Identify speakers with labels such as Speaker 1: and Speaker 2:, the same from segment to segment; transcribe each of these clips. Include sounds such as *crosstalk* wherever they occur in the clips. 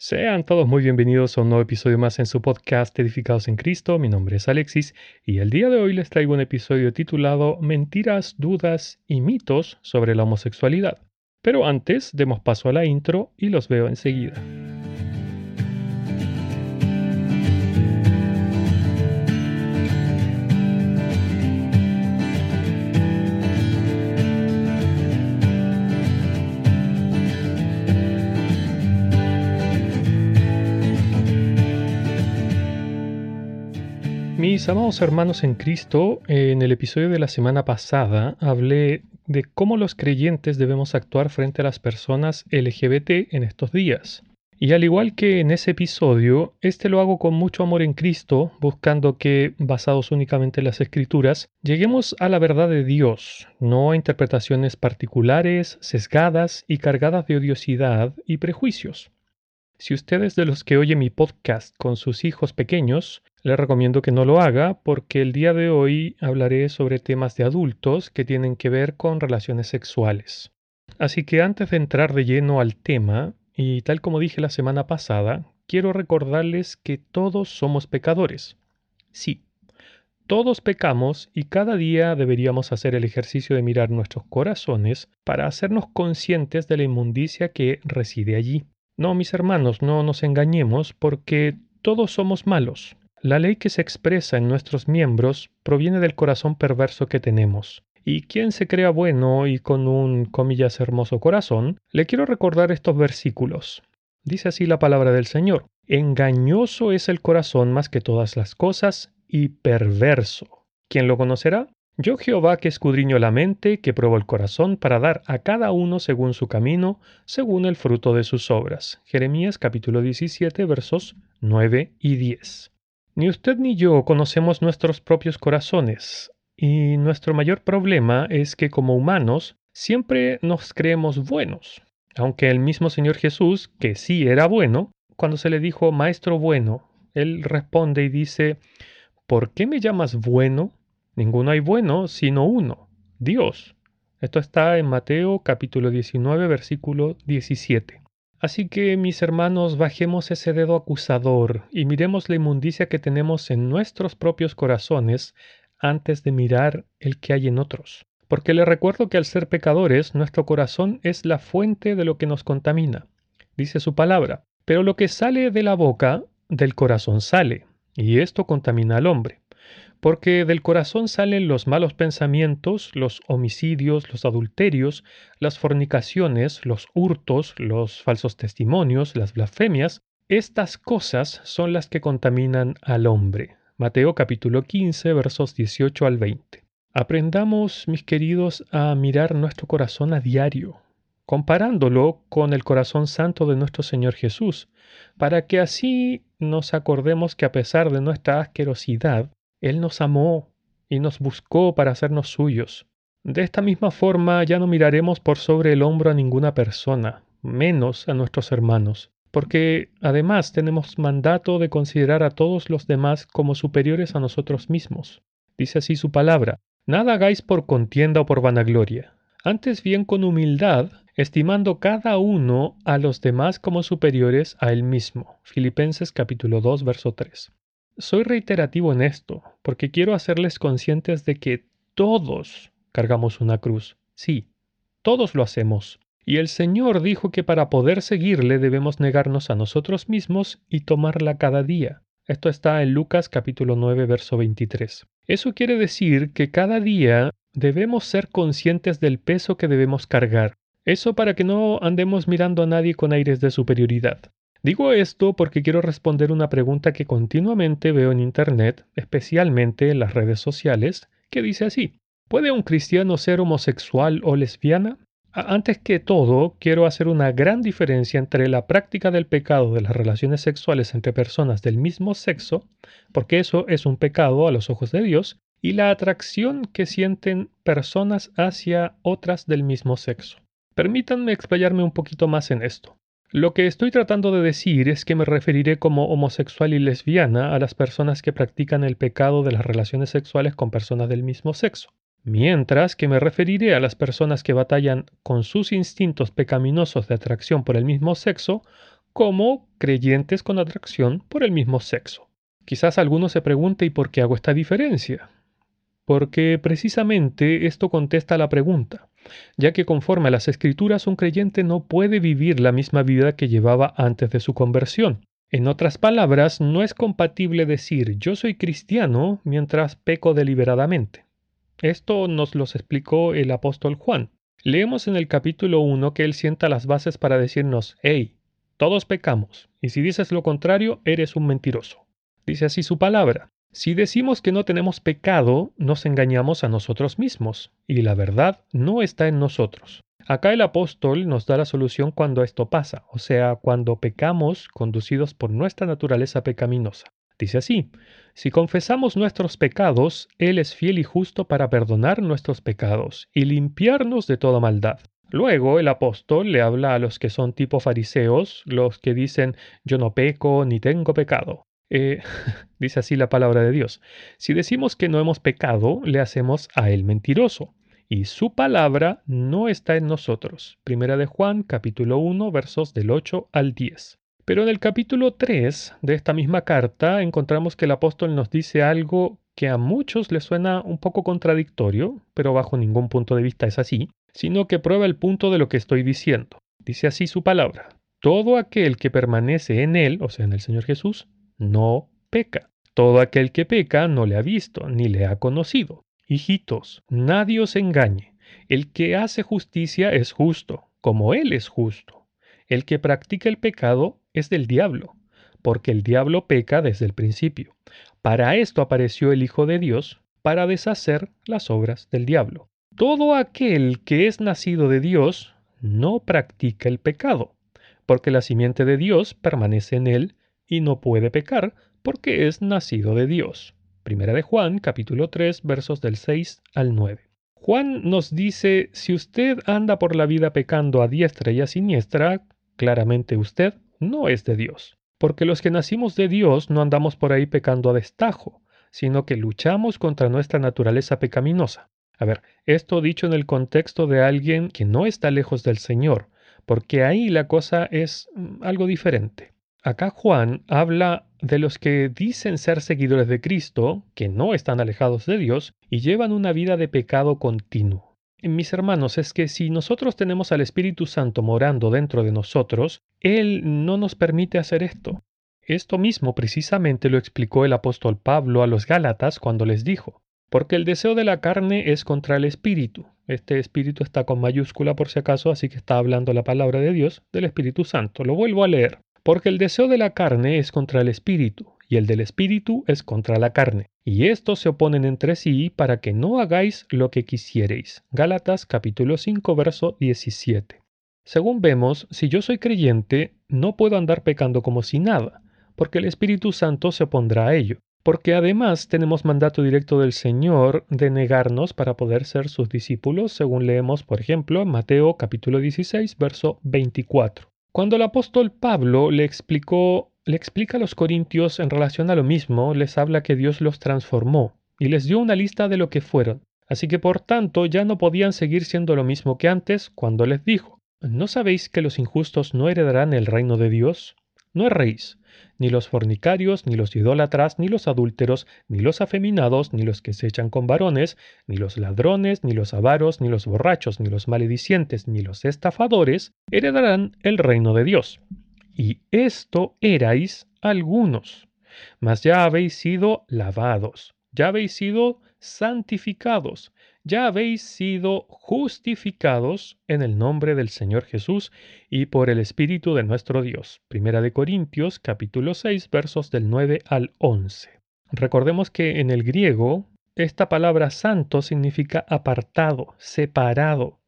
Speaker 1: Sean todos muy bienvenidos a un nuevo episodio más en su podcast Edificados en Cristo. Mi nombre es Alexis y el día de hoy les traigo un episodio titulado Mentiras, dudas y mitos sobre la homosexualidad. Pero antes, demos paso a la intro y los veo enseguida. Mis amados hermanos en Cristo, en el episodio de la semana pasada hablé de cómo los creyentes debemos actuar frente a las personas LGBT en estos días. Y al igual que en ese episodio, este lo hago con mucho amor en Cristo, buscando que, basados únicamente en las Escrituras, lleguemos a la verdad de Dios, no a interpretaciones particulares, sesgadas y cargadas de odiosidad y prejuicios. Si ustedes de los que oyen mi podcast con sus hijos pequeños, les recomiendo que no lo haga porque el día de hoy hablaré sobre temas de adultos que tienen que ver con relaciones sexuales. Así que antes de entrar de lleno al tema, y tal como dije la semana pasada, quiero recordarles que todos somos pecadores. Sí, todos pecamos y cada día deberíamos hacer el ejercicio de mirar nuestros corazones para hacernos conscientes de la inmundicia que reside allí. No, mis hermanos, no nos engañemos porque todos somos malos. La ley que se expresa en nuestros miembros proviene del corazón perverso que tenemos. Y quien se crea bueno y con un, comillas, hermoso corazón, le quiero recordar estos versículos. Dice así la palabra del Señor. Engañoso es el corazón más que todas las cosas y perverso. ¿Quién lo conocerá? Yo Jehová que escudriño la mente, que pruebo el corazón, para dar a cada uno según su camino, según el fruto de sus obras. Jeremías capítulo 17 versos 9 y 10. Ni usted ni yo conocemos nuestros propios corazones, y nuestro mayor problema es que como humanos siempre nos creemos buenos, aunque el mismo Señor Jesús, que sí era bueno, cuando se le dijo Maestro bueno, él responde y dice, ¿por qué me llamas bueno? Ninguno hay bueno sino uno, Dios. Esto está en Mateo capítulo 19 versículo 17. Así que, mis hermanos, bajemos ese dedo acusador y miremos la inmundicia que tenemos en nuestros propios corazones antes de mirar el que hay en otros. Porque le recuerdo que al ser pecadores, nuestro corazón es la fuente de lo que nos contamina. Dice su palabra, pero lo que sale de la boca, del corazón sale, y esto contamina al hombre porque del corazón salen los malos pensamientos, los homicidios, los adulterios, las fornicaciones, los hurtos, los falsos testimonios, las blasfemias. Estas cosas son las que contaminan al hombre. Mateo capítulo 15 versos 18 al 20. Aprendamos, mis queridos, a mirar nuestro corazón a diario, comparándolo con el corazón santo de nuestro Señor Jesús, para que así nos acordemos que a pesar de nuestra asquerosidad, él nos amó y nos buscó para hacernos suyos. De esta misma forma ya no miraremos por sobre el hombro a ninguna persona, menos a nuestros hermanos, porque además tenemos mandato de considerar a todos los demás como superiores a nosotros mismos. Dice así su palabra, nada hagáis por contienda o por vanagloria, antes bien con humildad, estimando cada uno a los demás como superiores a él mismo. Filipenses capítulo 2, verso 3. Soy reiterativo en esto, porque quiero hacerles conscientes de que todos cargamos una cruz. Sí, todos lo hacemos. Y el Señor dijo que para poder seguirle debemos negarnos a nosotros mismos y tomarla cada día. Esto está en Lucas capítulo 9, verso 23. Eso quiere decir que cada día debemos ser conscientes del peso que debemos cargar. Eso para que no andemos mirando a nadie con aires de superioridad. Digo esto porque quiero responder una pregunta que continuamente veo en Internet, especialmente en las redes sociales, que dice así, ¿puede un cristiano ser homosexual o lesbiana? Antes que todo, quiero hacer una gran diferencia entre la práctica del pecado de las relaciones sexuales entre personas del mismo sexo, porque eso es un pecado a los ojos de Dios, y la atracción que sienten personas hacia otras del mismo sexo. Permítanme explayarme un poquito más en esto. Lo que estoy tratando de decir es que me referiré como homosexual y lesbiana a las personas que practican el pecado de las relaciones sexuales con personas del mismo sexo, mientras que me referiré a las personas que batallan con sus instintos pecaminosos de atracción por el mismo sexo como creyentes con atracción por el mismo sexo. Quizás alguno se pregunte ¿y por qué hago esta diferencia? Porque precisamente esto contesta la pregunta, ya que conforme a las escrituras un creyente no puede vivir la misma vida que llevaba antes de su conversión. En otras palabras, no es compatible decir yo soy cristiano mientras peco deliberadamente. Esto nos lo explicó el apóstol Juan. Leemos en el capítulo 1 que él sienta las bases para decirnos, hey, todos pecamos, y si dices lo contrario, eres un mentiroso. Dice así su palabra. Si decimos que no tenemos pecado, nos engañamos a nosotros mismos, y la verdad no está en nosotros. Acá el apóstol nos da la solución cuando esto pasa, o sea, cuando pecamos conducidos por nuestra naturaleza pecaminosa. Dice así, si confesamos nuestros pecados, Él es fiel y justo para perdonar nuestros pecados y limpiarnos de toda maldad. Luego el apóstol le habla a los que son tipo fariseos, los que dicen yo no peco ni tengo pecado. Eh, *laughs* dice así la palabra de Dios. Si decimos que no hemos pecado, le hacemos a Él mentiroso y su palabra no está en nosotros. Primera de Juan, capítulo 1, versos del 8 al 10. Pero en el capítulo 3 de esta misma carta encontramos que el apóstol nos dice algo que a muchos les suena un poco contradictorio, pero bajo ningún punto de vista es así, sino que prueba el punto de lo que estoy diciendo. Dice así su palabra. Todo aquel que permanece en él, o sea, en el Señor Jesús, no peca. Todo aquel que peca no le ha visto ni le ha conocido. Hijitos, nadie os engañe. El que hace justicia es justo, como Él es justo. El que practica el pecado es del diablo, porque el diablo peca desde el principio. Para esto apareció el Hijo de Dios, para deshacer las obras del diablo. Todo aquel que es nacido de Dios no practica el pecado, porque la simiente de Dios permanece en él y no puede pecar, porque es nacido de Dios. Primera de Juan, capítulo 3, versos del 6 al 9. Juan nos dice, si usted anda por la vida pecando a diestra y a siniestra, claramente usted no es de Dios. Porque los que nacimos de Dios no andamos por ahí pecando a destajo, sino que luchamos contra nuestra naturaleza pecaminosa. A ver, esto dicho en el contexto de alguien que no está lejos del Señor, porque ahí la cosa es mm, algo diferente. Acá Juan habla de los que dicen ser seguidores de Cristo, que no están alejados de Dios y llevan una vida de pecado continuo. Mis hermanos, es que si nosotros tenemos al Espíritu Santo morando dentro de nosotros, Él no nos permite hacer esto. Esto mismo precisamente lo explicó el apóstol Pablo a los Gálatas cuando les dijo, porque el deseo de la carne es contra el Espíritu. Este Espíritu está con mayúscula por si acaso, así que está hablando la palabra de Dios del Espíritu Santo. Lo vuelvo a leer. Porque el deseo de la carne es contra el espíritu, y el del espíritu es contra la carne, y estos se oponen entre sí para que no hagáis lo que quisiereis. Gálatas capítulo 5 verso 17. Según vemos, si yo soy creyente, no puedo andar pecando como si nada, porque el Espíritu Santo se opondrá a ello, porque además tenemos mandato directo del Señor de negarnos para poder ser sus discípulos, según leemos, por ejemplo, en Mateo capítulo 16, verso 24. Cuando el apóstol Pablo le explicó, le explica a los corintios en relación a lo mismo, les habla que Dios los transformó y les dio una lista de lo que fueron. Así que por tanto ya no podían seguir siendo lo mismo que antes cuando les dijo, ¿no sabéis que los injustos no heredarán el reino de Dios? No erréis, ni los fornicarios, ni los idólatras, ni los adúlteros, ni los afeminados, ni los que se echan con varones, ni los ladrones, ni los avaros, ni los borrachos, ni los maledicientes, ni los estafadores, heredarán el reino de Dios. Y esto erais algunos, mas ya habéis sido lavados, ya habéis sido santificados, ya habéis sido justificados en el nombre del Señor Jesús y por el Espíritu de nuestro Dios. Primera de Corintios capítulo 6 versos del 9 al 11. Recordemos que en el griego esta palabra santo significa apartado, separado,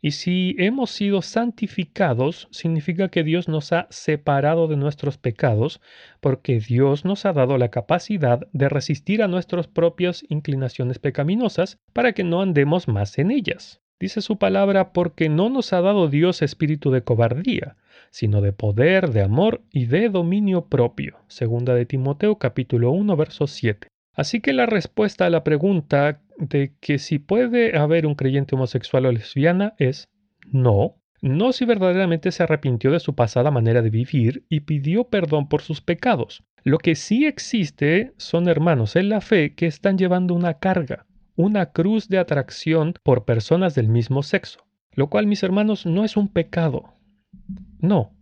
Speaker 1: y si hemos sido santificados, significa que Dios nos ha separado de nuestros pecados, porque Dios nos ha dado la capacidad de resistir a nuestras propias inclinaciones pecaminosas para que no andemos más en ellas. Dice su palabra, porque no nos ha dado Dios espíritu de cobardía, sino de poder, de amor y de dominio propio. Segunda de Timoteo capítulo 1 verso 7. Así que la respuesta a la pregunta de que si puede haber un creyente homosexual o lesbiana es no. no si verdaderamente se arrepintió de su pasada manera de vivir y pidió perdón por sus pecados. Lo que sí existe son hermanos en la fe que están llevando una carga, una cruz de atracción por personas del mismo sexo, lo cual, mis hermanos, no es un pecado. No.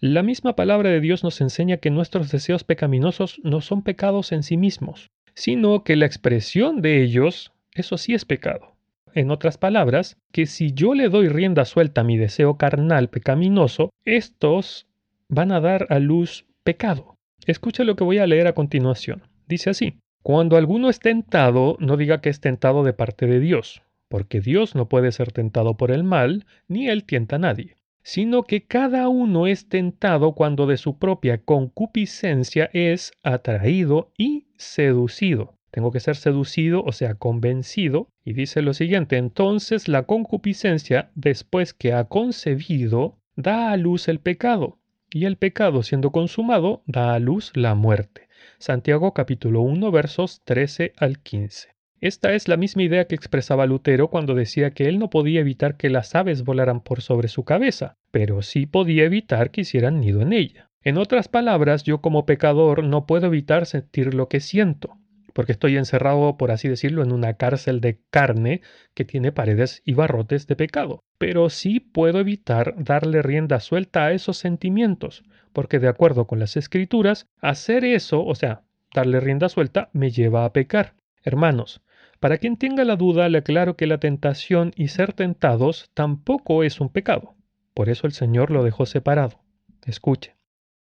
Speaker 1: La misma palabra de Dios nos enseña que nuestros deseos pecaminosos no son pecados en sí mismos, sino que la expresión de ellos, eso sí es pecado. En otras palabras, que si yo le doy rienda suelta a mi deseo carnal pecaminoso, estos van a dar a luz pecado. Escucha lo que voy a leer a continuación. Dice así, cuando alguno es tentado, no diga que es tentado de parte de Dios, porque Dios no puede ser tentado por el mal, ni él tienta a nadie, sino que cada uno es tentado cuando de su propia concupiscencia es atraído y seducido. Tengo que ser seducido, o sea, convencido. Y dice lo siguiente, entonces la concupiscencia, después que ha concebido, da a luz el pecado. Y el pecado, siendo consumado, da a luz la muerte. Santiago capítulo 1 versos 13 al 15. Esta es la misma idea que expresaba Lutero cuando decía que él no podía evitar que las aves volaran por sobre su cabeza, pero sí podía evitar que hicieran nido en ella. En otras palabras, yo como pecador no puedo evitar sentir lo que siento, porque estoy encerrado, por así decirlo, en una cárcel de carne que tiene paredes y barrotes de pecado. Pero sí puedo evitar darle rienda suelta a esos sentimientos, porque de acuerdo con las escrituras, hacer eso, o sea, darle rienda suelta, me lleva a pecar. Hermanos, para quien tenga la duda, le aclaro que la tentación y ser tentados tampoco es un pecado. Por eso el Señor lo dejó separado. Escuche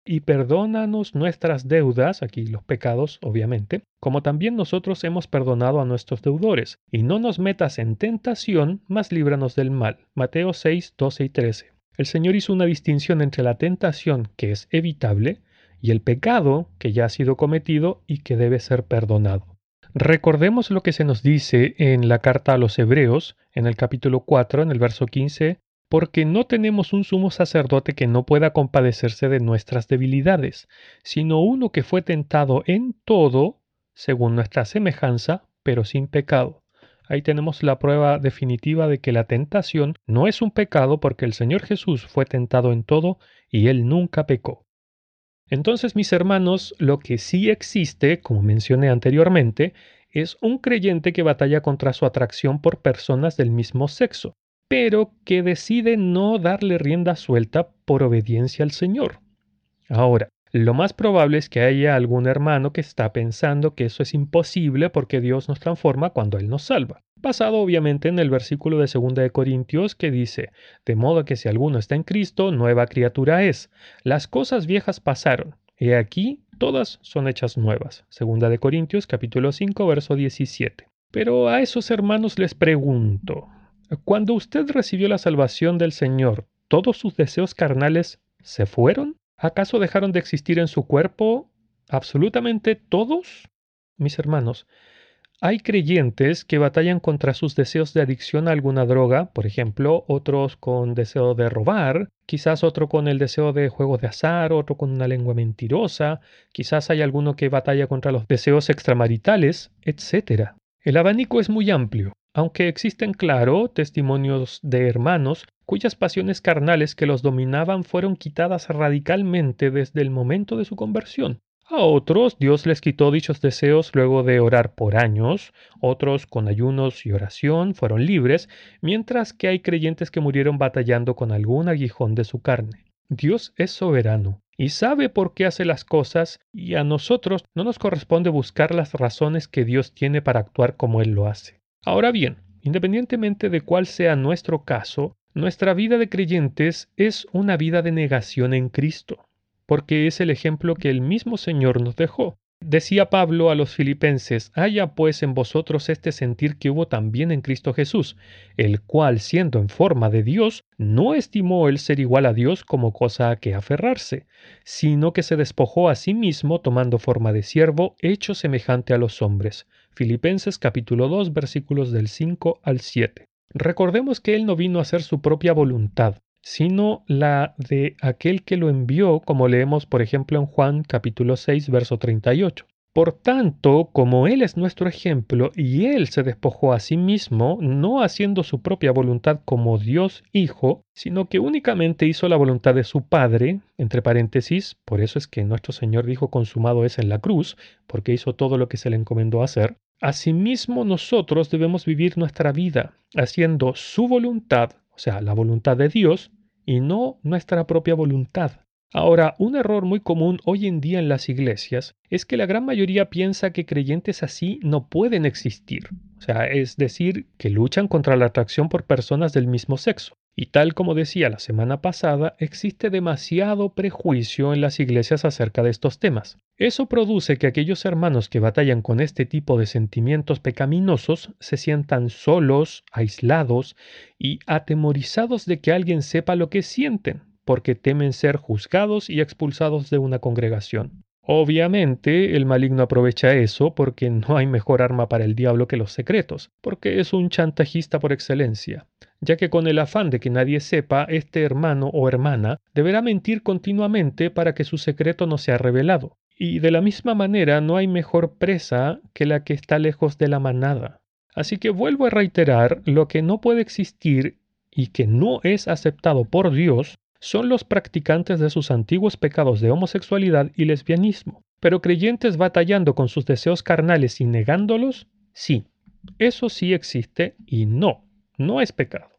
Speaker 1: y perdónanos nuestras deudas, aquí los pecados obviamente, como también nosotros hemos perdonado a nuestros deudores, y no nos metas en tentación, mas líbranos del mal. Mateo 6, 12 y 13. El Señor hizo una distinción entre la tentación, que es evitable, y el pecado, que ya ha sido cometido y que debe ser perdonado. Recordemos lo que se nos dice en la carta a los Hebreos, en el capítulo 4, en el verso 15, porque no tenemos un sumo sacerdote que no pueda compadecerse de nuestras debilidades, sino uno que fue tentado en todo, según nuestra semejanza, pero sin pecado. Ahí tenemos la prueba definitiva de que la tentación no es un pecado porque el Señor Jesús fue tentado en todo y Él nunca pecó. Entonces, mis hermanos, lo que sí existe, como mencioné anteriormente, es un creyente que batalla contra su atracción por personas del mismo sexo pero que decide no darle rienda suelta por obediencia al Señor. Ahora, lo más probable es que haya algún hermano que está pensando que eso es imposible porque Dios nos transforma cuando Él nos salva. Basado obviamente en el versículo de 2 de Corintios que dice, de modo que si alguno está en Cristo, nueva criatura es. Las cosas viejas pasaron, y aquí todas son hechas nuevas. Segunda de Corintios capítulo 5 verso 17. Pero a esos hermanos les pregunto, cuando usted recibió la salvación del Señor, ¿todos sus deseos carnales se fueron? ¿Acaso dejaron de existir en su cuerpo absolutamente todos? Mis hermanos, hay creyentes que batallan contra sus deseos de adicción a alguna droga, por ejemplo, otros con deseo de robar, quizás otro con el deseo de juegos de azar, otro con una lengua mentirosa, quizás hay alguno que batalla contra los deseos extramaritales, etc. El abanico es muy amplio aunque existen, claro, testimonios de hermanos cuyas pasiones carnales que los dominaban fueron quitadas radicalmente desde el momento de su conversión. A otros Dios les quitó dichos deseos luego de orar por años, otros con ayunos y oración fueron libres, mientras que hay creyentes que murieron batallando con algún aguijón de su carne. Dios es soberano y sabe por qué hace las cosas y a nosotros no nos corresponde buscar las razones que Dios tiene para actuar como Él lo hace. Ahora bien, independientemente de cuál sea nuestro caso, nuestra vida de creyentes es una vida de negación en Cristo, porque es el ejemplo que el mismo Señor nos dejó. Decía Pablo a los filipenses, haya pues en vosotros este sentir que hubo también en Cristo Jesús, el cual, siendo en forma de Dios, no estimó el ser igual a Dios como cosa a que aferrarse, sino que se despojó a sí mismo tomando forma de siervo, hecho semejante a los hombres Filipenses capítulo 2 versículos del 5 al 7. Recordemos que Él no vino a hacer su propia voluntad, sino la de aquel que lo envió, como leemos por ejemplo en Juan capítulo 6 verso 38. Por tanto, como Él es nuestro ejemplo y Él se despojó a sí mismo, no haciendo su propia voluntad como Dios Hijo, sino que únicamente hizo la voluntad de su Padre, entre paréntesis, por eso es que nuestro Señor dijo consumado es en la cruz, porque hizo todo lo que se le encomendó hacer, asimismo nosotros debemos vivir nuestra vida haciendo su voluntad, o sea, la voluntad de Dios, y no nuestra propia voluntad. Ahora, un error muy común hoy en día en las iglesias es que la gran mayoría piensa que creyentes así no pueden existir, o sea, es decir, que luchan contra la atracción por personas del mismo sexo. Y tal como decía la semana pasada, existe demasiado prejuicio en las iglesias acerca de estos temas. Eso produce que aquellos hermanos que batallan con este tipo de sentimientos pecaminosos se sientan solos, aislados y atemorizados de que alguien sepa lo que sienten, porque temen ser juzgados y expulsados de una congregación. Obviamente el maligno aprovecha eso porque no hay mejor arma para el diablo que los secretos, porque es un chantajista por excelencia, ya que con el afán de que nadie sepa, este hermano o hermana deberá mentir continuamente para que su secreto no sea revelado. Y de la misma manera no hay mejor presa que la que está lejos de la manada. Así que vuelvo a reiterar, lo que no puede existir y que no es aceptado por Dios son los practicantes de sus antiguos pecados de homosexualidad y lesbianismo. Pero creyentes batallando con sus deseos carnales y negándolos, sí, eso sí existe y no, no es pecado.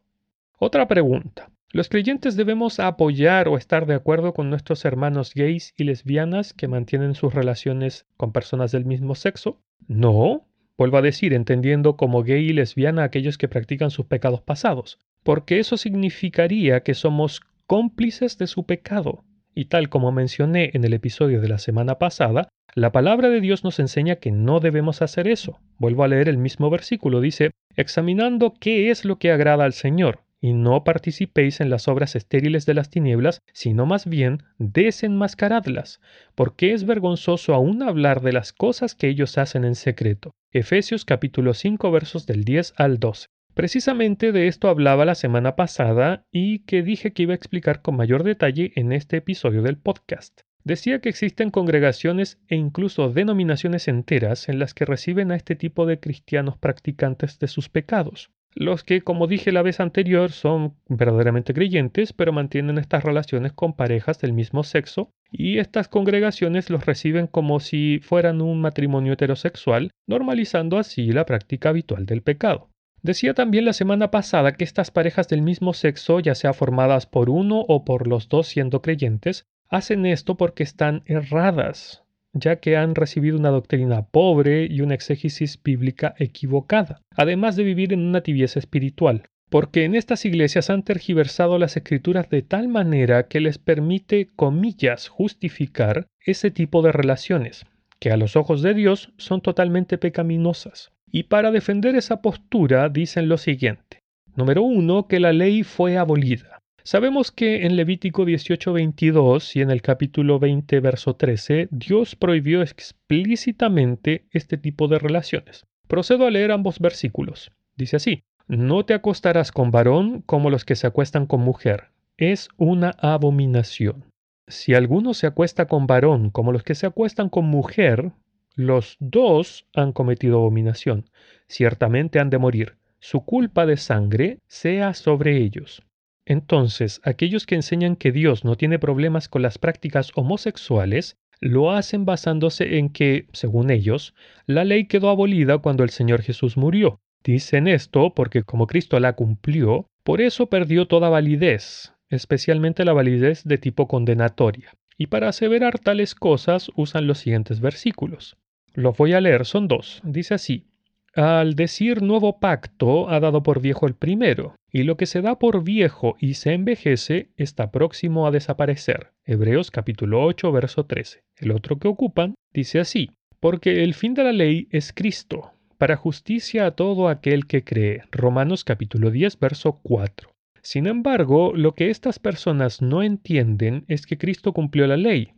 Speaker 1: Otra pregunta. ¿Los creyentes debemos apoyar o estar de acuerdo con nuestros hermanos gays y lesbianas que mantienen sus relaciones con personas del mismo sexo? No, vuelvo a decir, entendiendo como gay y lesbiana a aquellos que practican sus pecados pasados, porque eso significaría que somos cómplices de su pecado. Y tal como mencioné en el episodio de la semana pasada, la palabra de Dios nos enseña que no debemos hacer eso. Vuelvo a leer el mismo versículo, dice, examinando qué es lo que agrada al Señor, y no participéis en las obras estériles de las tinieblas, sino más bien desenmascaradlas, porque es vergonzoso aún hablar de las cosas que ellos hacen en secreto. Efesios capítulo 5 versos del 10 al 12. Precisamente de esto hablaba la semana pasada y que dije que iba a explicar con mayor detalle en este episodio del podcast. Decía que existen congregaciones e incluso denominaciones enteras en las que reciben a este tipo de cristianos practicantes de sus pecados. Los que, como dije la vez anterior, son verdaderamente creyentes, pero mantienen estas relaciones con parejas del mismo sexo, y estas congregaciones los reciben como si fueran un matrimonio heterosexual, normalizando así la práctica habitual del pecado. Decía también la semana pasada que estas parejas del mismo sexo, ya sea formadas por uno o por los dos siendo creyentes, hacen esto porque están erradas, ya que han recibido una doctrina pobre y una exégesis bíblica equivocada, además de vivir en una tibieza espiritual, porque en estas iglesias han tergiversado las escrituras de tal manera que les permite, comillas, justificar ese tipo de relaciones, que a los ojos de Dios son totalmente pecaminosas. Y para defender esa postura dicen lo siguiente. Número uno, que la ley fue abolida. Sabemos que en Levítico 18:22 y en el capítulo 20, verso 13, Dios prohibió explícitamente este tipo de relaciones. Procedo a leer ambos versículos. Dice así, no te acostarás con varón como los que se acuestan con mujer. Es una abominación. Si alguno se acuesta con varón como los que se acuestan con mujer, los dos han cometido abominación, ciertamente han de morir. Su culpa de sangre sea sobre ellos. Entonces, aquellos que enseñan que Dios no tiene problemas con las prácticas homosexuales, lo hacen basándose en que, según ellos, la ley quedó abolida cuando el Señor Jesús murió. Dicen esto porque como Cristo la cumplió, por eso perdió toda validez, especialmente la validez de tipo condenatoria. Y para aseverar tales cosas usan los siguientes versículos. Los voy a leer, son dos. Dice así, al decir nuevo pacto ha dado por viejo el primero, y lo que se da por viejo y se envejece está próximo a desaparecer. Hebreos capítulo 8, verso 13. El otro que ocupan dice así, porque el fin de la ley es Cristo, para justicia a todo aquel que cree. Romanos capítulo 10, verso 4. Sin embargo, lo que estas personas no entienden es que Cristo cumplió la ley,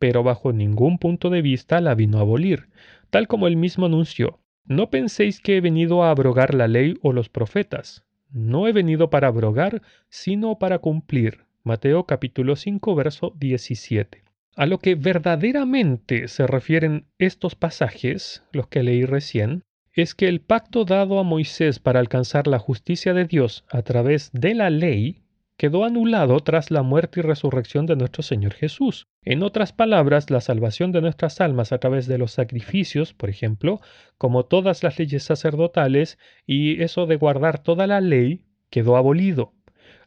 Speaker 1: pero bajo ningún punto de vista la vino a abolir, tal como él mismo anunció. No penséis que he venido a abrogar la ley o los profetas. No he venido para abrogar, sino para cumplir. Mateo capítulo 5, verso 17. A lo que verdaderamente se refieren estos pasajes, los que leí recién, es que el pacto dado a Moisés para alcanzar la justicia de Dios a través de la ley quedó anulado tras la muerte y resurrección de nuestro Señor Jesús. En otras palabras, la salvación de nuestras almas a través de los sacrificios, por ejemplo, como todas las leyes sacerdotales, y eso de guardar toda la ley, quedó abolido.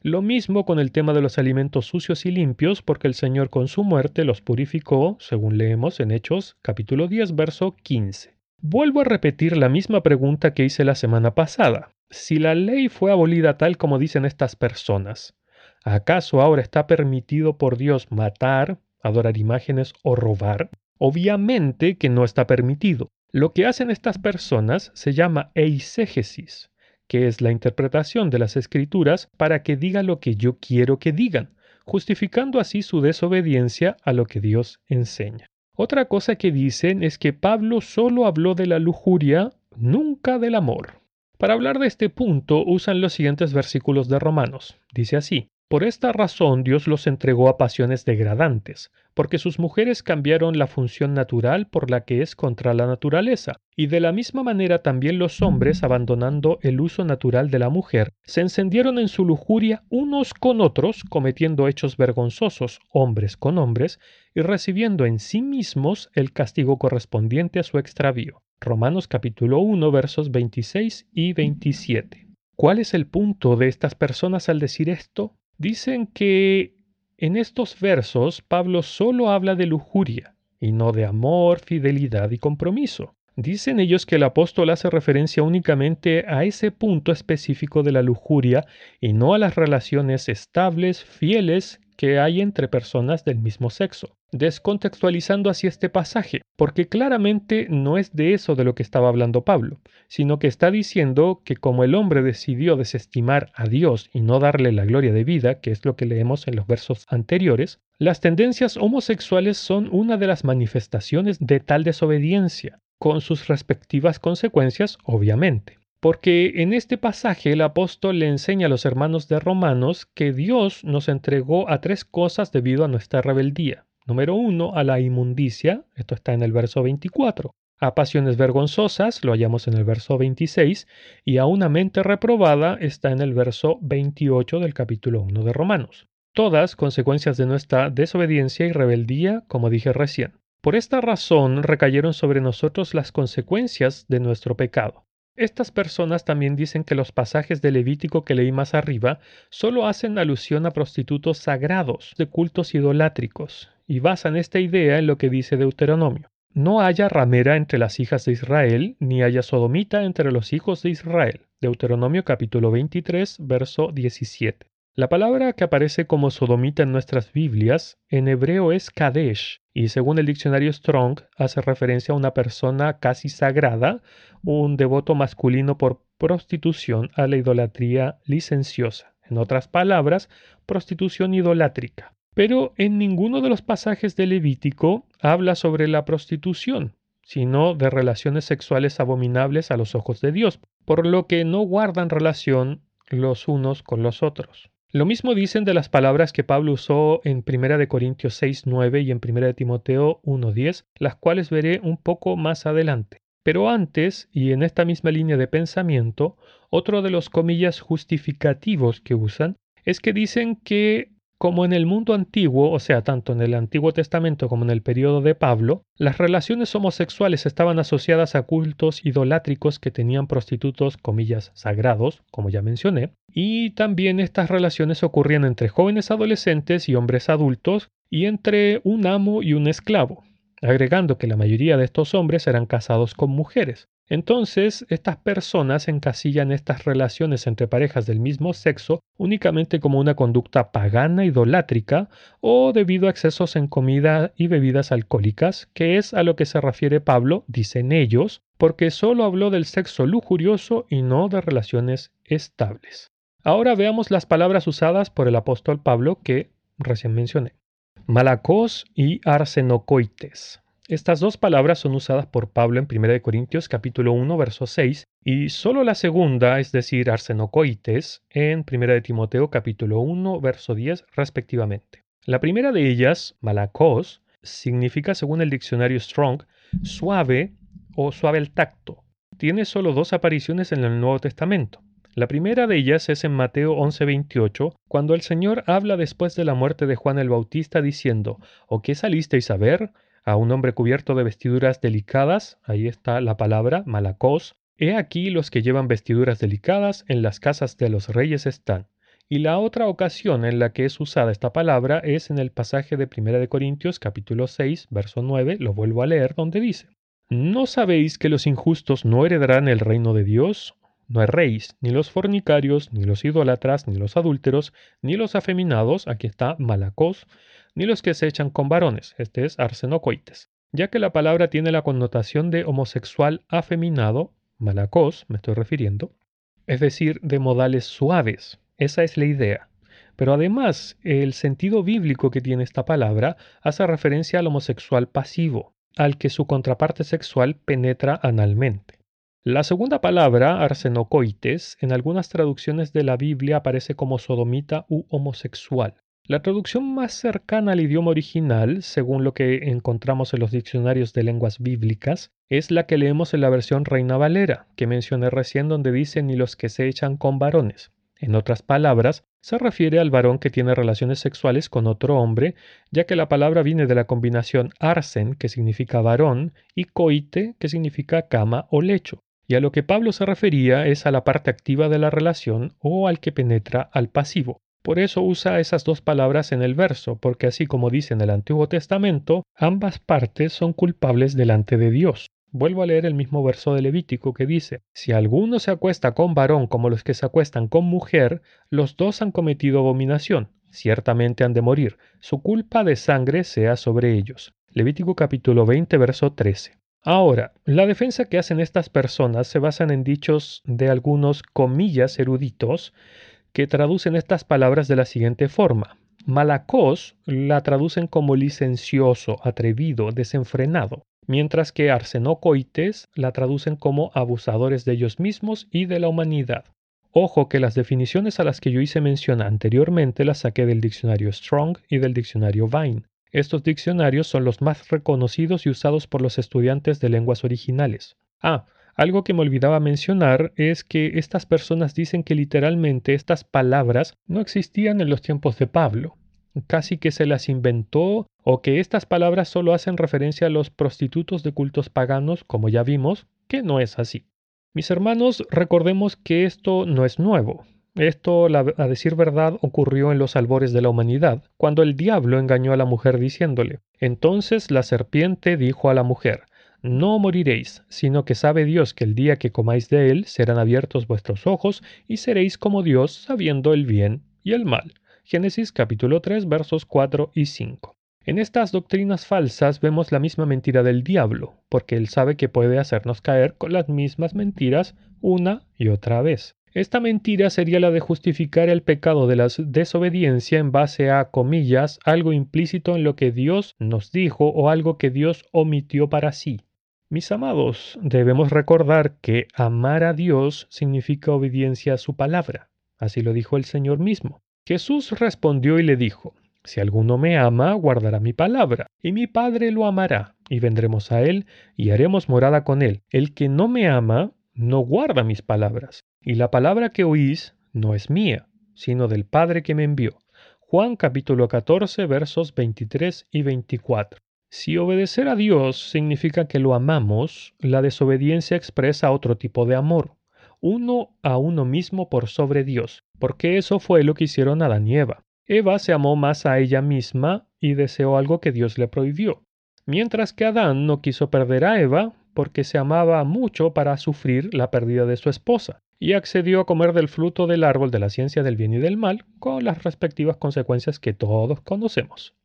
Speaker 1: Lo mismo con el tema de los alimentos sucios y limpios, porque el Señor con su muerte los purificó, según leemos en Hechos capítulo 10, verso 15. Vuelvo a repetir la misma pregunta que hice la semana pasada. Si la ley fue abolida tal como dicen estas personas, ¿Acaso ahora está permitido por Dios matar, adorar imágenes o robar? Obviamente que no está permitido. Lo que hacen estas personas se llama eisegesis, que es la interpretación de las escrituras para que diga lo que yo quiero que digan, justificando así su desobediencia a lo que Dios enseña. Otra cosa que dicen es que Pablo solo habló de la lujuria, nunca del amor. Para hablar de este punto usan los siguientes versículos de Romanos. Dice así, por esta razón Dios los entregó a pasiones degradantes, porque sus mujeres cambiaron la función natural por la que es contra la naturaleza, y de la misma manera también los hombres, abandonando el uso natural de la mujer, se encendieron en su lujuria unos con otros, cometiendo hechos vergonzosos hombres con hombres, y recibiendo en sí mismos el castigo correspondiente a su extravío. Romanos capítulo 1 versos 26 y 27. ¿Cuál es el punto de estas personas al decir esto? Dicen que en estos versos Pablo solo habla de lujuria y no de amor, fidelidad y compromiso. Dicen ellos que el apóstol hace referencia únicamente a ese punto específico de la lujuria y no a las relaciones estables, fieles que hay entre personas del mismo sexo, descontextualizando así este pasaje, porque claramente no es de eso de lo que estaba hablando Pablo, sino que está diciendo que como el hombre decidió desestimar a Dios y no darle la gloria de vida, que es lo que leemos en los versos anteriores, las tendencias homosexuales son una de las manifestaciones de tal desobediencia, con sus respectivas consecuencias, obviamente porque en este pasaje el apóstol le enseña a los hermanos de Romanos que Dios nos entregó a tres cosas debido a nuestra rebeldía. Número uno, a la inmundicia, esto está en el verso 24, a pasiones vergonzosas, lo hallamos en el verso 26, y a una mente reprobada está en el verso 28 del capítulo 1 de Romanos. Todas consecuencias de nuestra desobediencia y rebeldía, como dije recién. Por esta razón recayeron sobre nosotros las consecuencias de nuestro pecado. Estas personas también dicen que los pasajes de Levítico que leí más arriba solo hacen alusión a prostitutos sagrados de cultos idolátricos y basan esta idea en lo que dice Deuteronomio. No haya ramera entre las hijas de Israel, ni haya sodomita entre los hijos de Israel. Deuteronomio capítulo 23, verso 17. La palabra que aparece como sodomita en nuestras Biblias en hebreo es Kadesh, y según el diccionario Strong hace referencia a una persona casi sagrada, un devoto masculino por prostitución a la idolatría licenciosa. En otras palabras, prostitución idolátrica. Pero en ninguno de los pasajes de Levítico habla sobre la prostitución, sino de relaciones sexuales abominables a los ojos de Dios, por lo que no guardan relación los unos con los otros. Lo mismo dicen de las palabras que Pablo usó en 1 de Corintios 6, 9 y en 1 de Timoteo 1, 10, las cuales veré un poco más adelante. Pero antes, y en esta misma línea de pensamiento, otro de los comillas justificativos que usan es que dicen que como en el mundo antiguo, o sea, tanto en el Antiguo Testamento como en el periodo de Pablo, las relaciones homosexuales estaban asociadas a cultos idolátricos que tenían prostitutos, comillas, sagrados, como ya mencioné, y también estas relaciones ocurrían entre jóvenes adolescentes y hombres adultos, y entre un amo y un esclavo, agregando que la mayoría de estos hombres eran casados con mujeres. Entonces, estas personas encasillan estas relaciones entre parejas del mismo sexo únicamente como una conducta pagana idolátrica o debido a excesos en comida y bebidas alcohólicas, que es a lo que se refiere Pablo, dicen ellos, porque solo habló del sexo lujurioso y no de relaciones estables. Ahora veamos las palabras usadas por el apóstol Pablo que recién mencioné. Malacos y arsenocoites. Estas dos palabras son usadas por Pablo en 1 Corintios capítulo 1 verso 6 y solo la segunda, es decir, arsenocoites, en 1 Timoteo capítulo 1 verso 10 respectivamente. La primera de ellas, malacos, significa, según el diccionario Strong, suave o suave al tacto. Tiene solo dos apariciones en el Nuevo Testamento. La primera de ellas es en Mateo 11:28, cuando el Señor habla después de la muerte de Juan el Bautista diciendo, ¿O qué salisteis a ver? A un hombre cubierto de vestiduras delicadas, ahí está la palabra, malacos. He aquí los que llevan vestiduras delicadas, en las casas de los reyes están. Y la otra ocasión en la que es usada esta palabra es en el pasaje de 1 de Corintios capítulo 6, verso 9, lo vuelvo a leer, donde dice, ¿No sabéis que los injustos no heredarán el reino de Dios? No erréis, ni los fornicarios, ni los idólatras, ni los adúlteros, ni los afeminados, aquí está malacos, ni los que se echan con varones, este es arsenocoites, ya que la palabra tiene la connotación de homosexual afeminado, malacos, me estoy refiriendo, es decir, de modales suaves, esa es la idea. Pero además, el sentido bíblico que tiene esta palabra hace referencia al homosexual pasivo, al que su contraparte sexual penetra analmente. La segunda palabra, arsenocoites, en algunas traducciones de la Biblia aparece como sodomita u homosexual. La traducción más cercana al idioma original, según lo que encontramos en los diccionarios de lenguas bíblicas, es la que leemos en la versión Reina Valera, que mencioné recién donde dice ni los que se echan con varones. En otras palabras, se refiere al varón que tiene relaciones sexuales con otro hombre, ya que la palabra viene de la combinación arsen, que significa varón, y coite, que significa cama o lecho. Y a lo que Pablo se refería es a la parte activa de la relación o al que penetra al pasivo. Por eso usa esas dos palabras en el verso, porque así como dice en el Antiguo Testamento, ambas partes son culpables delante de Dios. Vuelvo a leer el mismo verso de Levítico que dice, Si alguno se acuesta con varón como los que se acuestan con mujer, los dos han cometido abominación, ciertamente han de morir, su culpa de sangre sea sobre ellos. Levítico capítulo 20, verso 13. Ahora, la defensa que hacen estas personas se basan en dichos de algunos comillas eruditos que traducen estas palabras de la siguiente forma. Malacos la traducen como licencioso, atrevido, desenfrenado mientras que arsenocoites la traducen como abusadores de ellos mismos y de la humanidad. Ojo que las definiciones a las que yo hice mención anteriormente las saqué del diccionario Strong y del diccionario Vine. Estos diccionarios son los más reconocidos y usados por los estudiantes de lenguas originales. Ah, algo que me olvidaba mencionar es que estas personas dicen que literalmente estas palabras no existían en los tiempos de Pablo casi que se las inventó o que estas palabras solo hacen referencia a los prostitutos de cultos paganos, como ya vimos, que no es así. Mis hermanos, recordemos que esto no es nuevo. Esto, a decir verdad, ocurrió en los albores de la humanidad, cuando el diablo engañó a la mujer diciéndole, entonces la serpiente dijo a la mujer, no moriréis, sino que sabe Dios que el día que comáis de él serán abiertos vuestros ojos y seréis como Dios sabiendo el bien y el mal. Génesis capítulo 3 versos 4 y 5. En estas doctrinas falsas vemos la misma mentira del diablo, porque él sabe que puede hacernos caer con las mismas mentiras una y otra vez. Esta mentira sería la de justificar el pecado de la desobediencia en base a, comillas, algo implícito en lo que Dios nos dijo o algo que Dios omitió para sí. Mis amados, debemos recordar que amar a Dios significa obediencia a su palabra. Así lo dijo el Señor mismo. Jesús respondió y le dijo, Si alguno me ama, guardará mi palabra, y mi Padre lo amará, y vendremos a él, y haremos morada con él. El que no me ama, no guarda mis palabras, y la palabra que oís no es mía, sino del Padre que me envió. Juan capítulo 14 versos 23 y 24. Si obedecer a Dios significa que lo amamos, la desobediencia expresa otro tipo de amor, uno a uno mismo por sobre Dios, porque eso fue lo que hicieron Adán y Eva. Eva se amó más a ella misma y deseó algo que Dios le prohibió, mientras que Adán no quiso perder a Eva porque se amaba mucho para sufrir la pérdida de su esposa, y accedió a comer del fruto del árbol de la ciencia del bien y del mal, con las respectivas consecuencias que todos conocemos.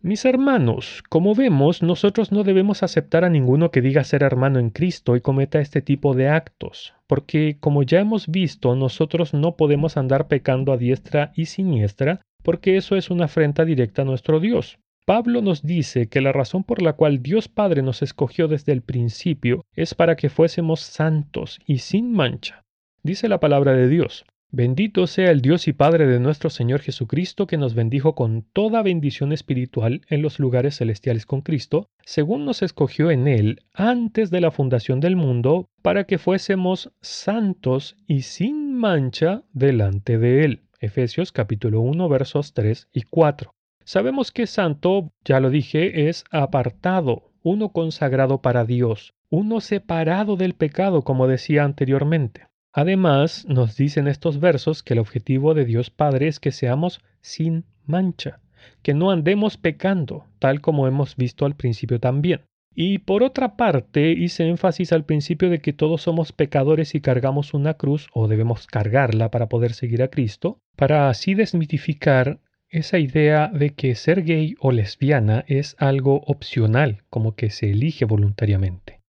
Speaker 1: Mis hermanos, como vemos, nosotros no debemos aceptar a ninguno que diga ser hermano en Cristo y cometa este tipo de actos, porque como ya hemos visto, nosotros no podemos andar pecando a diestra y siniestra, porque eso es una afrenta directa a nuestro Dios. Pablo nos dice que la razón por la cual Dios Padre nos escogió desde el principio es para que fuésemos santos y sin mancha. Dice la palabra de Dios, Bendito sea el Dios y Padre de nuestro Señor Jesucristo, que nos bendijo con toda bendición espiritual en los lugares celestiales con Cristo, según nos escogió en Él antes de la fundación del mundo, para que fuésemos santos y sin mancha delante de Él. Efesios capítulo 1 versos 3 y 4. Sabemos que santo, ya lo dije, es apartado, uno consagrado para Dios, uno separado del pecado, como decía anteriormente. Además, nos dicen estos versos que el objetivo de Dios Padre es que seamos sin mancha, que no andemos pecando, tal como hemos visto al principio también. Y por otra parte, hice énfasis al principio de que todos somos pecadores y cargamos una cruz o debemos cargarla para poder seguir a Cristo, para así desmitificar esa idea de que ser gay o lesbiana es algo opcional, como que se elige voluntariamente.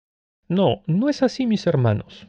Speaker 1: No, no es así, mis hermanos.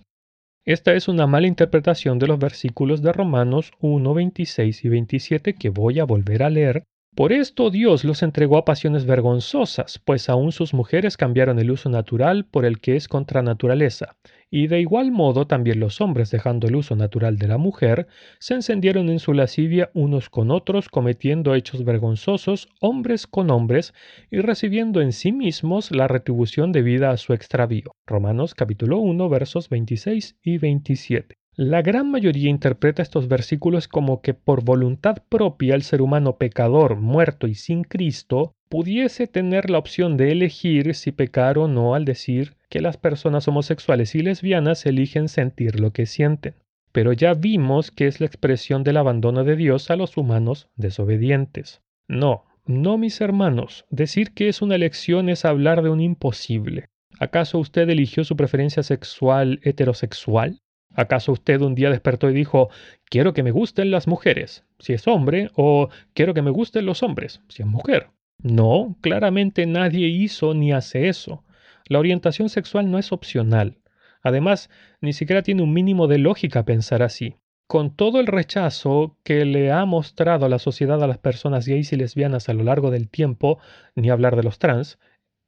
Speaker 1: Esta es una mala interpretación de los versículos de Romanos 1, 26 y 27 que voy a volver a leer por esto Dios los entregó a pasiones vergonzosas, pues aún sus mujeres cambiaron el uso natural por el que es contra naturaleza, y de igual modo también los hombres, dejando el uso natural de la mujer, se encendieron en su lascivia unos con otros, cometiendo hechos vergonzosos hombres con hombres, y recibiendo en sí mismos la retribución debida a su extravío. Romanos capítulo 1 versos 26 y 27. La gran mayoría interpreta estos versículos como que por voluntad propia el ser humano pecador, muerto y sin Cristo, pudiese tener la opción de elegir si pecar o no al decir que las personas homosexuales y lesbianas eligen sentir lo que sienten. Pero ya vimos que es la expresión del abandono de Dios a los humanos desobedientes. No, no mis hermanos, decir que es una elección es hablar de un imposible. ¿Acaso usted eligió su preferencia sexual heterosexual? ¿Acaso usted un día despertó y dijo, quiero que me gusten las mujeres, si es hombre, o quiero que me gusten los hombres, si es mujer? No, claramente nadie hizo ni hace eso. La orientación sexual no es opcional. Además, ni siquiera tiene un mínimo de lógica pensar así. Con todo el rechazo que le ha mostrado la sociedad a las personas gays y lesbianas a lo largo del tiempo, ni hablar de los trans,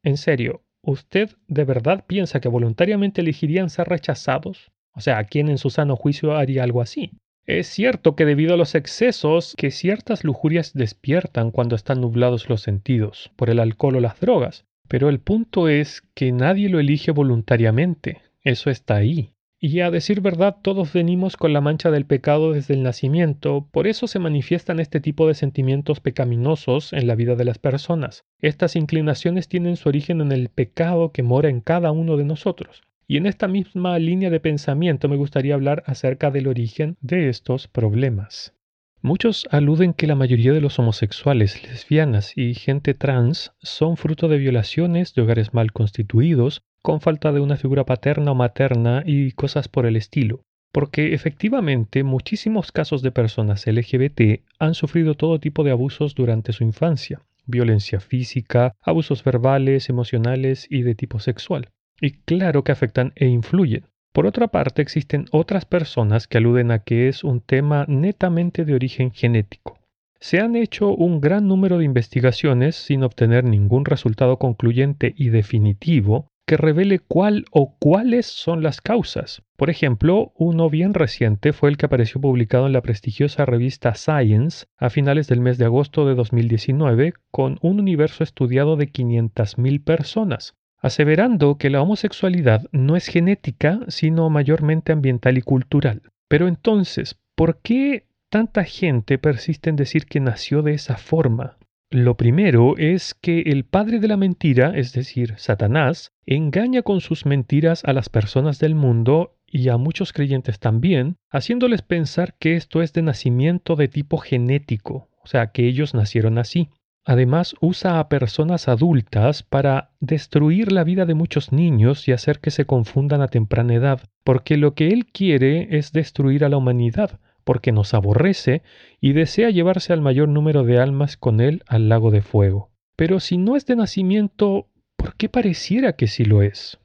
Speaker 1: en serio, ¿usted de verdad piensa que voluntariamente elegirían ser rechazados? O sea, ¿quién en su sano juicio haría algo así? Es cierto que debido a los excesos que ciertas lujurias despiertan cuando están nublados los sentidos, por el alcohol o las drogas, pero el punto es que nadie lo elige voluntariamente, eso está ahí. Y a decir verdad, todos venimos con la mancha del pecado desde el nacimiento, por eso se manifiestan este tipo de sentimientos pecaminosos en la vida de las personas. Estas inclinaciones tienen su origen en el pecado que mora en cada uno de nosotros. Y en esta misma línea de pensamiento me gustaría hablar acerca del origen de estos problemas. Muchos aluden que la mayoría de los homosexuales, lesbianas y gente trans son fruto de violaciones de hogares mal constituidos, con falta de una figura paterna o materna y cosas por el estilo. Porque efectivamente muchísimos casos de personas LGBT han sufrido todo tipo de abusos durante su infancia, violencia física, abusos verbales, emocionales y de tipo sexual y claro que afectan e influyen. Por otra parte, existen otras personas que aluden a que es un tema netamente de origen genético. Se han hecho un gran número de investigaciones sin obtener ningún resultado concluyente y definitivo que revele cuál o cuáles son las causas. Por ejemplo, uno bien reciente fue el que apareció publicado en la prestigiosa revista Science a finales del mes de agosto de 2019 con un universo estudiado de 500.000 personas, aseverando que la homosexualidad no es genética, sino mayormente ambiental y cultural. Pero entonces, ¿por qué tanta gente persiste en decir que nació de esa forma? Lo primero es que el padre de la mentira, es decir, Satanás, engaña con sus mentiras a las personas del mundo y a muchos creyentes también, haciéndoles pensar que esto es de nacimiento de tipo genético, o sea, que ellos nacieron así. Además, usa a personas adultas para destruir la vida de muchos niños y hacer que se confundan a temprana edad, porque lo que él quiere es destruir a la humanidad, porque nos aborrece y desea llevarse al mayor número de almas con él al lago de fuego. Pero si no es de nacimiento, ¿por qué pareciera que sí lo es?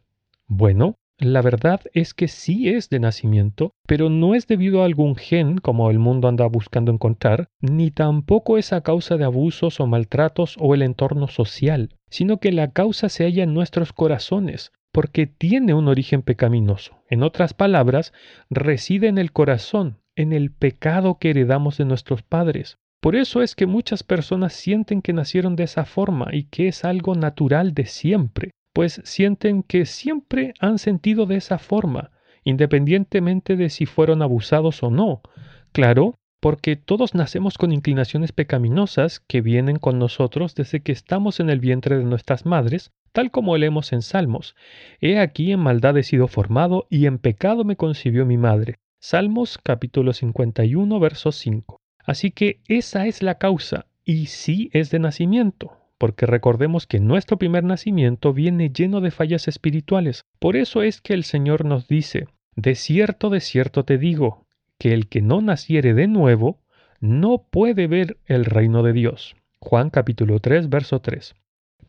Speaker 1: Bueno, la verdad es que sí es de nacimiento, pero no es debido a algún gen como el mundo anda buscando encontrar, ni tampoco es a causa de abusos o maltratos o el entorno social, sino que la causa se halla en nuestros corazones, porque tiene un origen pecaminoso. En otras palabras, reside en el corazón, en el pecado que heredamos de nuestros padres. Por eso es que muchas personas sienten que nacieron de esa forma y que es algo natural de siempre, pues sienten que siempre han sentido de esa forma, independientemente de si fueron abusados o no. Claro, porque todos nacemos con inclinaciones pecaminosas que vienen con nosotros desde que estamos en el vientre de nuestras madres, tal como leemos en Salmos. He aquí en maldad he sido formado y en pecado me concibió mi madre. Salmos capítulo 51, verso 5. Así que esa es la causa, y sí es de nacimiento, porque recordemos que nuestro primer nacimiento viene lleno de fallas espirituales. Por eso es que el Señor nos dice, De cierto, de cierto te digo, que el que no naciere de nuevo no puede ver el reino de Dios. Juan capítulo 3, verso 3.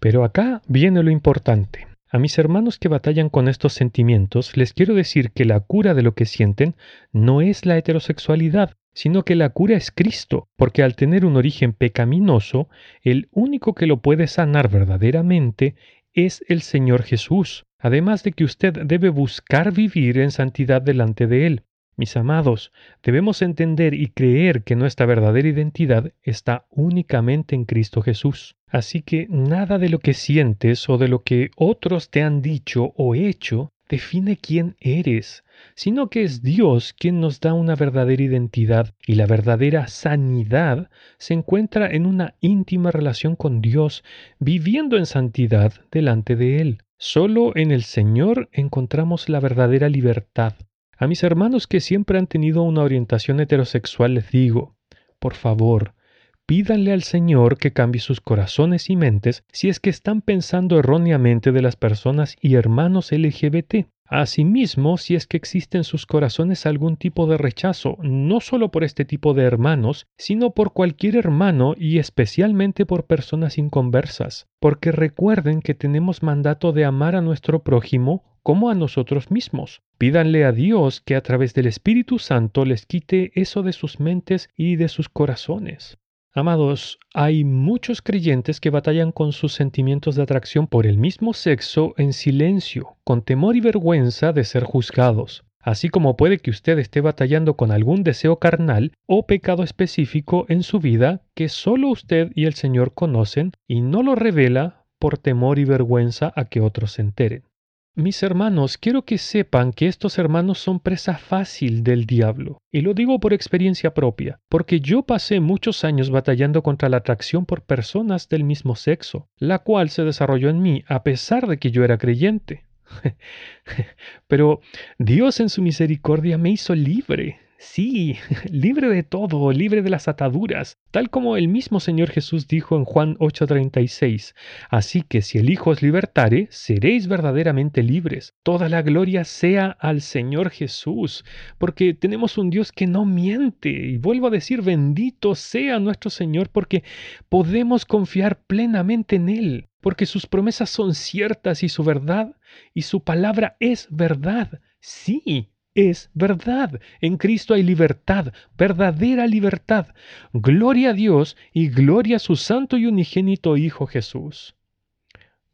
Speaker 1: Pero acá viene lo importante. A mis hermanos que batallan con estos sentimientos les quiero decir que la cura de lo que sienten no es la heterosexualidad, sino que la cura es Cristo, porque al tener un origen pecaminoso, el único que lo puede sanar verdaderamente es el Señor Jesús, además de que usted debe buscar vivir en santidad delante de Él. Mis amados, debemos entender y creer que nuestra verdadera identidad está únicamente en Cristo Jesús. Así que nada de lo que sientes o de lo que otros te han dicho o hecho define quién eres, sino que es Dios quien nos da una verdadera identidad y la verdadera sanidad se encuentra en una íntima relación con Dios, viviendo en santidad delante de Él. Solo en el Señor encontramos la verdadera libertad. A mis hermanos que siempre han tenido una orientación heterosexual les digo, por favor, pídanle al Señor que cambie sus corazones y mentes si es que están pensando erróneamente de las personas y hermanos LGBT. Asimismo, si es que existe en sus corazones algún tipo de rechazo, no solo por este tipo de hermanos, sino por cualquier hermano y especialmente por personas inconversas, porque recuerden que tenemos mandato de amar a nuestro prójimo como a nosotros mismos. Pídanle a Dios que a través del Espíritu Santo les quite eso de sus mentes y de sus corazones. Amados, hay muchos creyentes que batallan con sus sentimientos de atracción por el mismo sexo en silencio, con temor y vergüenza de ser juzgados. Así como puede que usted esté batallando con algún deseo carnal o pecado específico en su vida que solo usted y el Señor conocen y no lo revela por temor y vergüenza a que otros se enteren. Mis hermanos, quiero que sepan que estos hermanos son presa fácil del diablo, y lo digo por experiencia propia, porque yo pasé muchos años batallando contra la atracción por personas del mismo sexo, la cual se desarrolló en mí a pesar de que yo era creyente. *laughs* Pero Dios en su misericordia me hizo libre, Sí, *laughs* libre de todo, libre de las ataduras, tal como el mismo Señor Jesús dijo en Juan 8:36. Así que si el Hijo os libertare, seréis verdaderamente libres. Toda la gloria sea al Señor Jesús, porque tenemos un Dios que no miente. Y vuelvo a decir, bendito sea nuestro Señor, porque podemos confiar plenamente en Él, porque sus promesas son ciertas y su verdad y su palabra es verdad. Sí, es verdad. En Cristo hay libertad, verdadera libertad. Gloria a Dios y gloria a su santo y unigénito Hijo Jesús.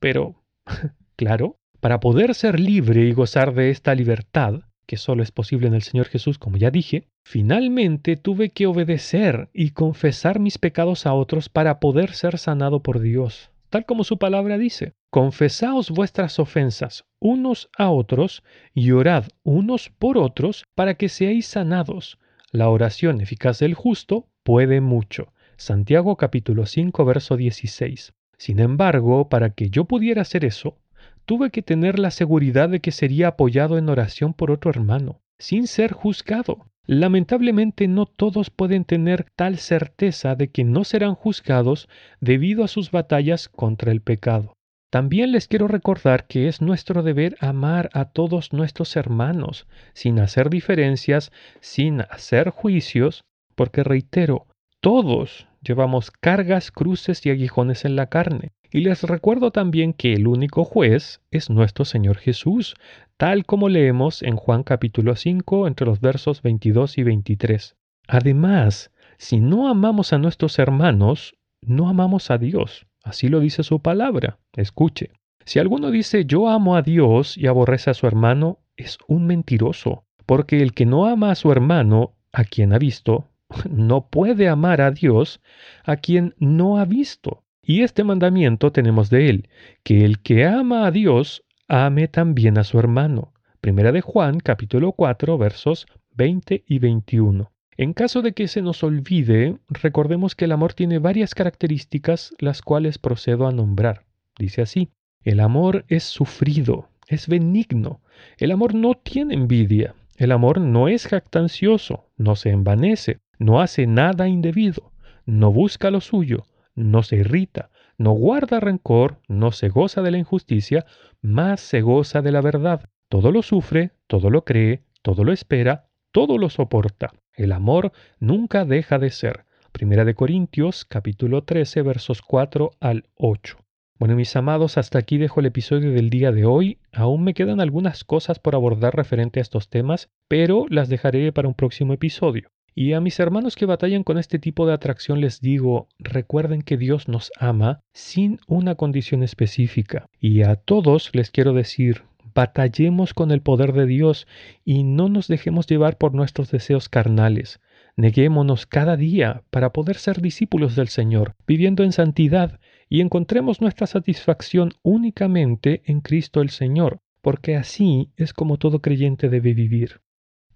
Speaker 1: Pero, *laughs* claro, para poder ser libre y gozar de esta libertad, que solo es posible en el Señor Jesús, como ya dije, finalmente tuve que obedecer y confesar mis pecados a otros para poder ser sanado por Dios tal como su palabra dice. Confesaos vuestras ofensas unos a otros y orad unos por otros para que seáis sanados. La oración eficaz del justo puede mucho. Santiago capítulo 5 verso 16. Sin embargo, para que yo pudiera hacer eso, tuve que tener la seguridad de que sería apoyado en oración por otro hermano, sin ser juzgado. Lamentablemente no todos pueden tener tal certeza de que no serán juzgados debido a sus batallas contra el pecado. También les quiero recordar que es nuestro deber amar a todos nuestros hermanos, sin hacer diferencias, sin hacer juicios, porque reitero, todos llevamos cargas, cruces y aguijones en la carne. Y les recuerdo también que el único juez es nuestro Señor Jesús, tal como leemos en Juan capítulo 5 entre los versos 22 y 23. Además, si no amamos a nuestros hermanos, no amamos a Dios. Así lo dice su palabra. Escuche. Si alguno dice yo amo a Dios y aborrece a su hermano, es un mentiroso, porque el que no ama a su hermano a quien ha visto, *laughs* no puede amar a Dios a quien no ha visto. Y este mandamiento tenemos de él, que el que ama a Dios, ame también a su hermano. Primera de Juan, capítulo 4, versos 20 y 21. En caso de que se nos olvide, recordemos que el amor tiene varias características, las cuales procedo a nombrar. Dice así, el amor es sufrido, es benigno, el amor no tiene envidia, el amor no es jactancioso, no se envanece, no hace nada indebido, no busca lo suyo, no se irrita, no guarda rencor, no se goza de la injusticia, más se goza de la verdad. Todo lo sufre, todo lo cree, todo lo espera, todo lo soporta. El amor nunca deja de ser. Primera de Corintios capítulo 13 versos 4 al 8. Bueno, mis amados, hasta aquí dejo el episodio del día de hoy. Aún me quedan algunas cosas por abordar referente a estos temas, pero las dejaré para un próximo episodio. Y a mis hermanos que batallan con este tipo de atracción les digo, recuerden que Dios nos ama sin una condición específica. Y a todos les quiero decir, batallemos con el poder de Dios y no nos dejemos llevar por nuestros deseos carnales. Neguémonos cada día para poder ser discípulos del Señor, viviendo en santidad, y encontremos nuestra satisfacción únicamente en Cristo el Señor, porque así es como todo creyente debe vivir.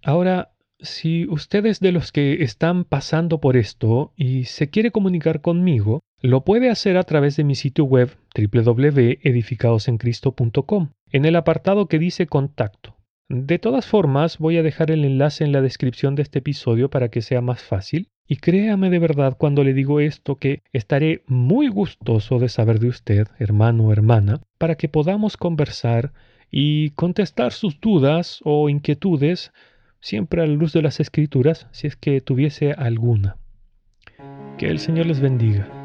Speaker 1: Ahora, si usted es de los que están pasando por esto y se quiere comunicar conmigo, lo puede hacer a través de mi sitio web www.edificadosencristo.com en el apartado que dice contacto. De todas formas, voy a dejar el enlace en la descripción de este episodio para que sea más fácil. Y créame de verdad cuando le digo esto que estaré muy gustoso de saber de usted, hermano o hermana, para que podamos conversar y contestar sus dudas o inquietudes, siempre a la luz de las escrituras, si es que tuviese alguna. Que el Señor les bendiga.